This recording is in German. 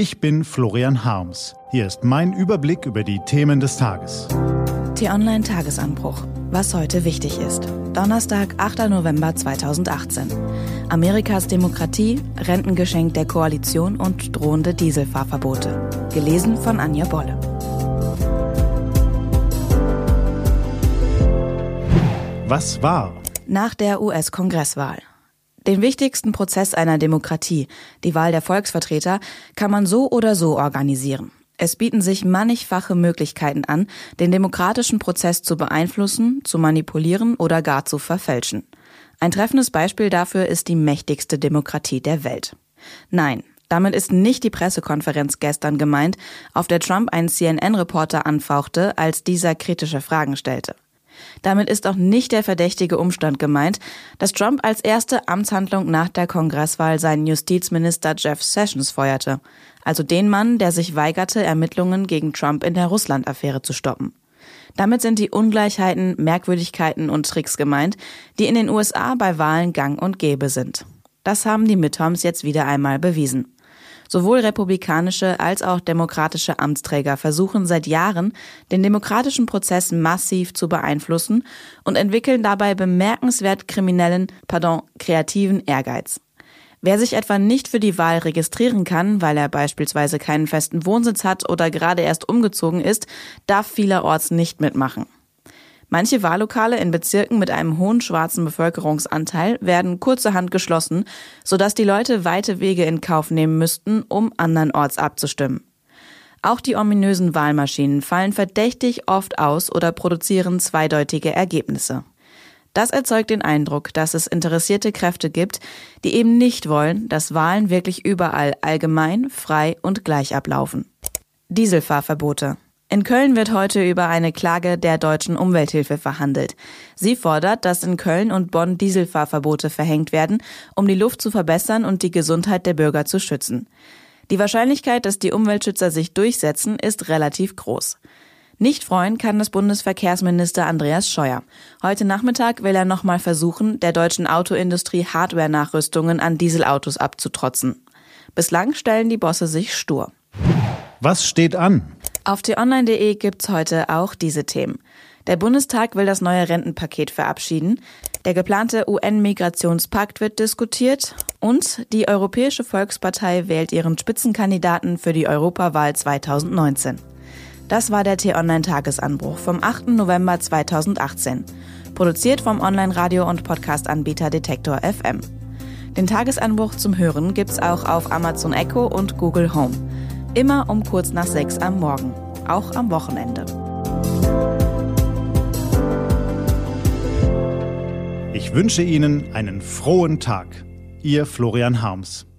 Ich bin Florian Harms. Hier ist mein Überblick über die Themen des Tages. T-Online Tagesanbruch. Was heute wichtig ist. Donnerstag, 8. November 2018. Amerikas Demokratie, Rentengeschenk der Koalition und drohende Dieselfahrverbote. Gelesen von Anja Bolle. Was war? Nach der US-Kongresswahl. Den wichtigsten Prozess einer Demokratie, die Wahl der Volksvertreter, kann man so oder so organisieren. Es bieten sich mannigfache Möglichkeiten an, den demokratischen Prozess zu beeinflussen, zu manipulieren oder gar zu verfälschen. Ein treffendes Beispiel dafür ist die mächtigste Demokratie der Welt. Nein, damit ist nicht die Pressekonferenz gestern gemeint, auf der Trump einen CNN-Reporter anfauchte, als dieser kritische Fragen stellte. Damit ist auch nicht der verdächtige Umstand gemeint, dass Trump als erste Amtshandlung nach der Kongresswahl seinen Justizminister Jeff Sessions feuerte, also den Mann, der sich weigerte, Ermittlungen gegen Trump in der Russland-Affäre zu stoppen. Damit sind die Ungleichheiten, Merkwürdigkeiten und Tricks gemeint, die in den USA bei Wahlen gang und gäbe sind. Das haben die Midterms jetzt wieder einmal bewiesen. Sowohl republikanische als auch demokratische Amtsträger versuchen seit Jahren, den demokratischen Prozess massiv zu beeinflussen und entwickeln dabei bemerkenswert kriminellen, pardon, kreativen Ehrgeiz. Wer sich etwa nicht für die Wahl registrieren kann, weil er beispielsweise keinen festen Wohnsitz hat oder gerade erst umgezogen ist, darf vielerorts nicht mitmachen. Manche Wahllokale in Bezirken mit einem hohen schwarzen Bevölkerungsanteil werden kurzerhand geschlossen, sodass die Leute weite Wege in Kauf nehmen müssten, um andernorts abzustimmen. Auch die ominösen Wahlmaschinen fallen verdächtig oft aus oder produzieren zweideutige Ergebnisse. Das erzeugt den Eindruck, dass es interessierte Kräfte gibt, die eben nicht wollen, dass Wahlen wirklich überall allgemein, frei und gleich ablaufen. Dieselfahrverbote. In Köln wird heute über eine Klage der deutschen Umwelthilfe verhandelt. Sie fordert, dass in Köln und Bonn Dieselfahrverbote verhängt werden, um die Luft zu verbessern und die Gesundheit der Bürger zu schützen. Die Wahrscheinlichkeit, dass die Umweltschützer sich durchsetzen, ist relativ groß. Nicht freuen kann das Bundesverkehrsminister Andreas Scheuer. Heute Nachmittag will er nochmal versuchen, der deutschen Autoindustrie Hardware-Nachrüstungen an Dieselautos abzutrotzen. Bislang stellen die Bosse sich stur. Was steht an? Auf t-online.de gibt's heute auch diese Themen. Der Bundestag will das neue Rentenpaket verabschieden. Der geplante UN-Migrationspakt wird diskutiert. Und die Europäische Volkspartei wählt ihren Spitzenkandidaten für die Europawahl 2019. Das war der T-Online-Tagesanbruch vom 8. November 2018. Produziert vom Online-Radio- und Podcast-Anbieter Detektor FM. Den Tagesanbruch zum Hören gibt's auch auf Amazon Echo und Google Home. Immer um kurz nach sechs am Morgen, auch am Wochenende. Ich wünsche Ihnen einen frohen Tag. Ihr Florian Harms.